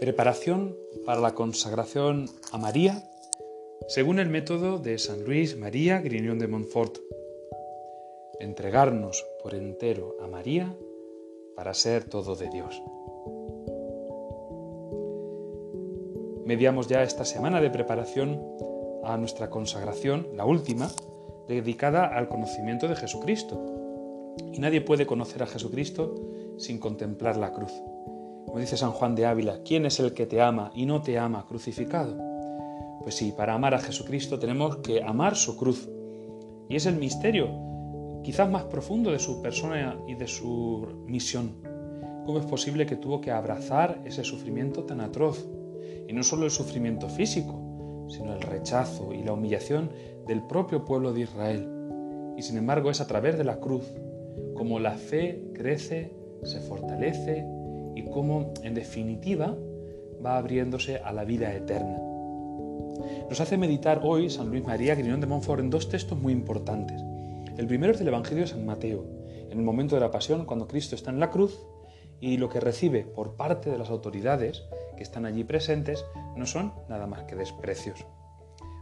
Preparación para la consagración a María según el método de San Luis María Grignon de Montfort. Entregarnos por entero a María para ser todo de Dios. Mediamos ya esta semana de preparación a nuestra consagración, la última, dedicada al conocimiento de Jesucristo. Y nadie puede conocer a Jesucristo sin contemplar la cruz. Como dice San Juan de Ávila, ¿quién es el que te ama y no te ama crucificado? Pues sí, para amar a Jesucristo tenemos que amar su cruz. Y es el misterio quizás más profundo de su persona y de su misión. ¿Cómo es posible que tuvo que abrazar ese sufrimiento tan atroz? Y no solo el sufrimiento físico, sino el rechazo y la humillación del propio pueblo de Israel. Y sin embargo es a través de la cruz como la fe crece, se fortalece y cómo, en definitiva, va abriéndose a la vida eterna. Nos hace meditar hoy San Luis María Grignón de Montfort en dos textos muy importantes. El primero es del Evangelio de San Mateo, en el momento de la pasión, cuando Cristo está en la cruz y lo que recibe por parte de las autoridades que están allí presentes no son nada más que desprecios.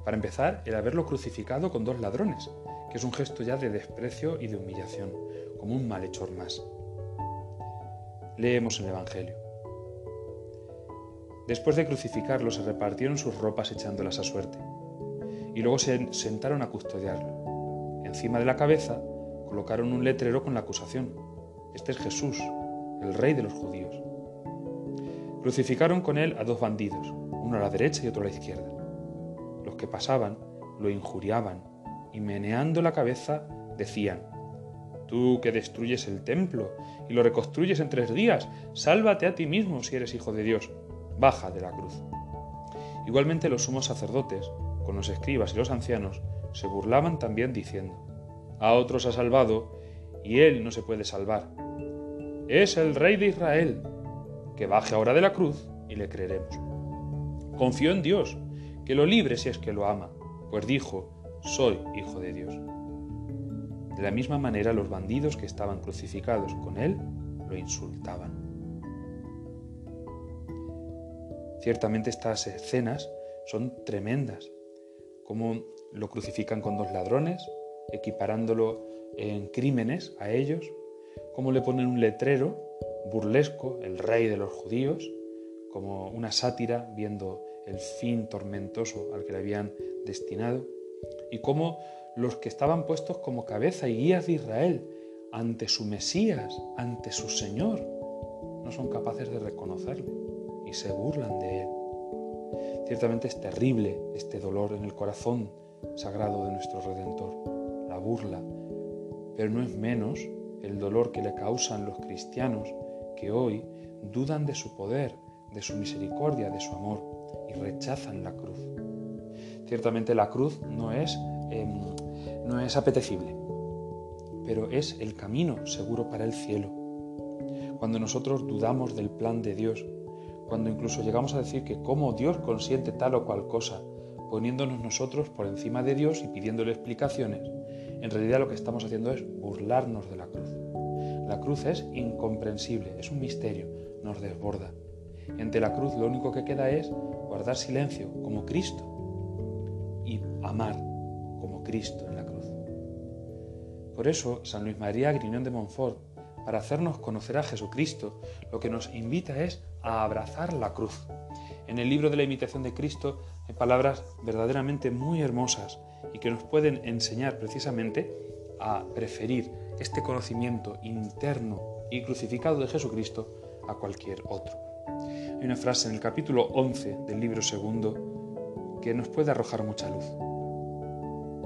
Para empezar, el haberlo crucificado con dos ladrones, que es un gesto ya de desprecio y de humillación, como un malhechor más. Leemos el Evangelio. Después de crucificarlo se repartieron sus ropas echándolas a suerte, y luego se sentaron a custodiarlo. Encima de la cabeza colocaron un letrero con la acusación. Este es Jesús, el rey de los judíos. Crucificaron con él a dos bandidos, uno a la derecha y otro a la izquierda. Los que pasaban lo injuriaban y meneando la cabeza decían, Tú que destruyes el templo y lo reconstruyes en tres días, sálvate a ti mismo si eres hijo de Dios. Baja de la cruz. Igualmente los sumos sacerdotes, con los escribas y los ancianos, se burlaban también diciendo, A otros ha salvado, y él no se puede salvar. Es el rey de Israel, que baje ahora de la cruz y le creeremos. Confío en Dios, que lo libre si es que lo ama, pues dijo, soy hijo de Dios. De la misma manera los bandidos que estaban crucificados con él lo insultaban. Ciertamente estas escenas son tremendas, como lo crucifican con dos ladrones, equiparándolo en crímenes a ellos, como le ponen un letrero burlesco, el rey de los judíos, como una sátira viendo el fin tormentoso al que le habían destinado, y cómo los que estaban puestos como cabeza y guías de Israel ante su Mesías, ante su Señor, no son capaces de reconocerle y se burlan de él. Ciertamente es terrible este dolor en el corazón sagrado de nuestro Redentor, la burla, pero no es menos el dolor que le causan los cristianos que hoy dudan de su poder, de su misericordia, de su amor y rechazan la cruz. Ciertamente la cruz no es em, no es apetecible, pero es el camino seguro para el cielo. Cuando nosotros dudamos del plan de Dios, cuando incluso llegamos a decir que cómo Dios consiente tal o cual cosa, poniéndonos nosotros por encima de Dios y pidiéndole explicaciones, en realidad lo que estamos haciendo es burlarnos de la cruz. La cruz es incomprensible, es un misterio, nos desborda. Ante la cruz lo único que queda es guardar silencio como Cristo y amar como Cristo en la cruz. Por eso, San Luis María Grignón de Montfort, para hacernos conocer a Jesucristo, lo que nos invita es a abrazar la cruz. En el libro de la imitación de Cristo hay palabras verdaderamente muy hermosas y que nos pueden enseñar precisamente a preferir este conocimiento interno y crucificado de Jesucristo a cualquier otro. Hay una frase en el capítulo 11 del libro segundo que nos puede arrojar mucha luz.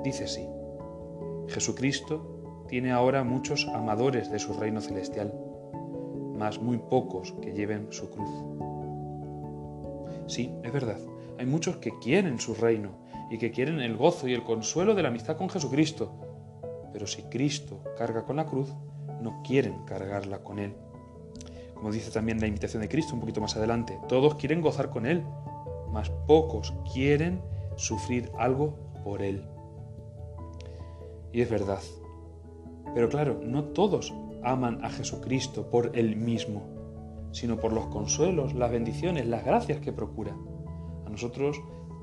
Dice así, Jesucristo tiene ahora muchos amadores de su reino celestial, mas muy pocos que lleven su cruz. Sí, es verdad, hay muchos que quieren su reino y que quieren el gozo y el consuelo de la amistad con Jesucristo, pero si Cristo carga con la cruz, no quieren cargarla con Él. Como dice también la invitación de Cristo un poquito más adelante, todos quieren gozar con Él, mas pocos quieren sufrir algo por Él. Y es verdad, pero claro, no todos aman a Jesucristo por Él mismo. sino por los consuelos, las bendiciones, las gracias que procura. A nosotros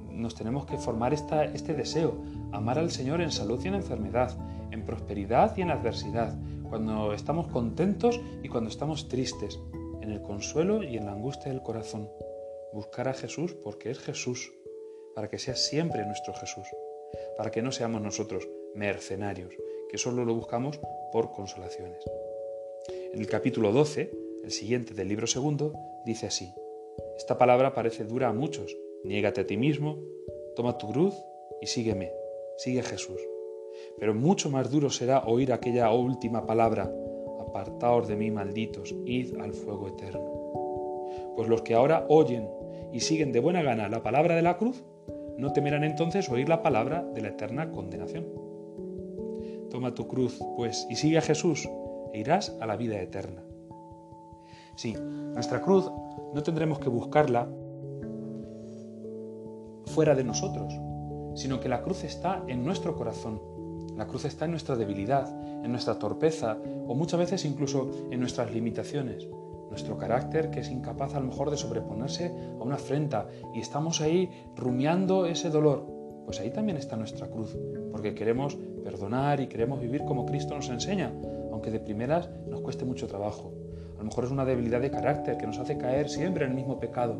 nos tenemos que formar esta, este deseo, amar al Señor en salud y en enfermedad, en prosperidad y en adversidad, cuando estamos contentos y cuando estamos tristes, en el consuelo y en la angustia del corazón. Buscar a Jesús porque es Jesús, para que sea siempre nuestro Jesús, para que no seamos nosotros mercenarios, que solo lo buscamos por consolaciones. En el capítulo 12, el siguiente del libro segundo, dice así, esta palabra parece dura a muchos, niégate a ti mismo, toma tu cruz y sígueme, sigue a Jesús. Pero mucho más duro será oír aquella última palabra, apartaos de mí malditos, id al fuego eterno. Pues los que ahora oyen y siguen de buena gana la palabra de la cruz, no temerán entonces oír la palabra de la eterna condenación. Toma tu cruz, pues, y sigue a Jesús, e irás a la vida eterna. Sí, nuestra cruz no tendremos que buscarla fuera de nosotros, sino que la cruz está en nuestro corazón. La cruz está en nuestra debilidad, en nuestra torpeza o muchas veces incluso en nuestras limitaciones. Nuestro carácter que es incapaz a lo mejor de sobreponerse a una afrenta y estamos ahí rumiando ese dolor. Pues ahí también está nuestra cruz, porque queremos perdonar y queremos vivir como Cristo nos enseña, aunque de primeras nos cueste mucho trabajo. A lo mejor es una debilidad de carácter que nos hace caer siempre en el mismo pecado.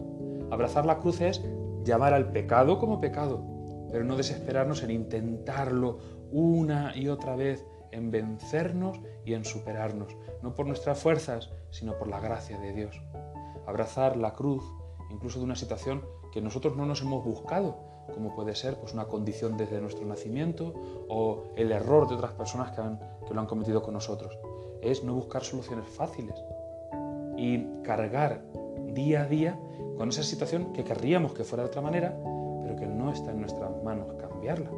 Abrazar la cruz es llamar al pecado como pecado, pero no desesperarnos en intentarlo una y otra vez, en vencernos y en superarnos, no por nuestras fuerzas, sino por la gracia de Dios. Abrazar la cruz, incluso de una situación que nosotros no nos hemos buscado, como puede ser pues, una condición desde nuestro nacimiento o el error de otras personas que, que lo han cometido con nosotros. Es no buscar soluciones fáciles y cargar día a día con esa situación que querríamos que fuera de otra manera, pero que no está en nuestras manos cambiarla.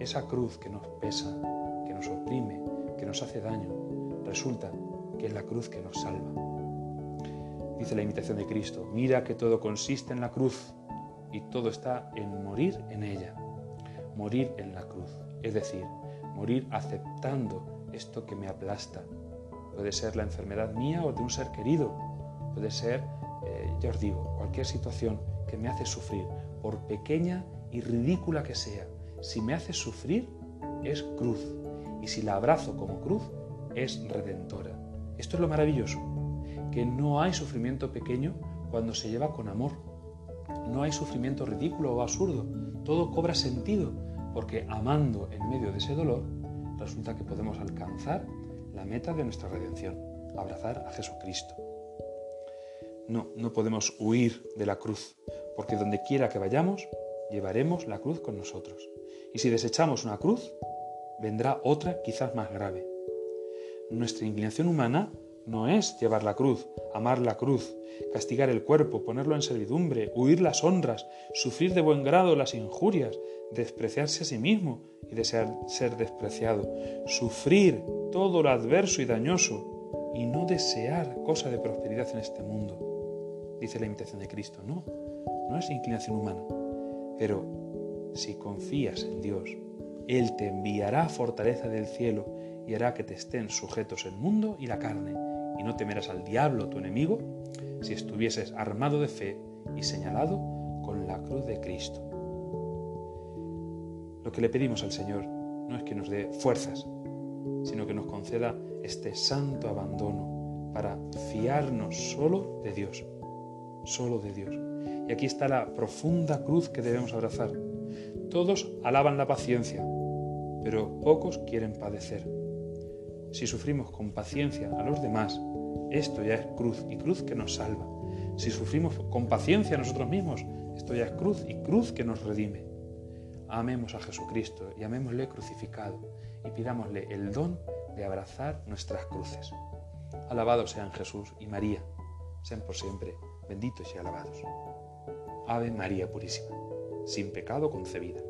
Esa cruz que nos pesa, que nos oprime, que nos hace daño, resulta que es la cruz que nos salva. Dice la invitación de Cristo, mira que todo consiste en la cruz y todo está en morir en ella, morir en la cruz, es decir, morir aceptando esto que me aplasta. Puede ser la enfermedad mía o de un ser querido, puede ser, eh, ya os digo, cualquier situación que me hace sufrir, por pequeña y ridícula que sea, si me hace sufrir, es cruz. Y si la abrazo como cruz, es redentora. Esto es lo maravilloso, que no hay sufrimiento pequeño cuando se lleva con amor. No hay sufrimiento ridículo o absurdo. Todo cobra sentido, porque amando en medio de ese dolor, resulta que podemos alcanzar la meta de nuestra redención, abrazar a Jesucristo. No, no podemos huir de la cruz, porque donde quiera que vayamos, llevaremos la cruz con nosotros. Y si desechamos una cruz, vendrá otra quizás más grave. Nuestra inclinación humana no es llevar la cruz, amar la cruz, castigar el cuerpo, ponerlo en servidumbre, huir las honras, sufrir de buen grado las injurias, despreciarse a sí mismo y desear ser despreciado, sufrir todo lo adverso y dañoso y no desear cosa de prosperidad en este mundo. Dice la invitación de Cristo, no, no es inclinación humana, pero si confías en Dios, Él te enviará fortaleza del cielo y hará que te estén sujetos el mundo y la carne, y no temerás al diablo, tu enemigo, si estuvieses armado de fe y señalado con la cruz de Cristo. Lo que le pedimos al Señor no es que nos dé fuerzas, sino que nos conceda este santo abandono para fiarnos solo de Dios, solo de Dios. Y aquí está la profunda cruz que debemos abrazar. Todos alaban la paciencia, pero pocos quieren padecer. Si sufrimos con paciencia a los demás, esto ya es cruz y cruz que nos salva. Si sufrimos con paciencia a nosotros mismos, esto ya es cruz y cruz que nos redime. Amemos a Jesucristo y amémosle crucificado y pidámosle el don de abrazar nuestras cruces. Alabados sean Jesús y María, sean por siempre benditos y alabados. Ave María Purísima, sin pecado concebida.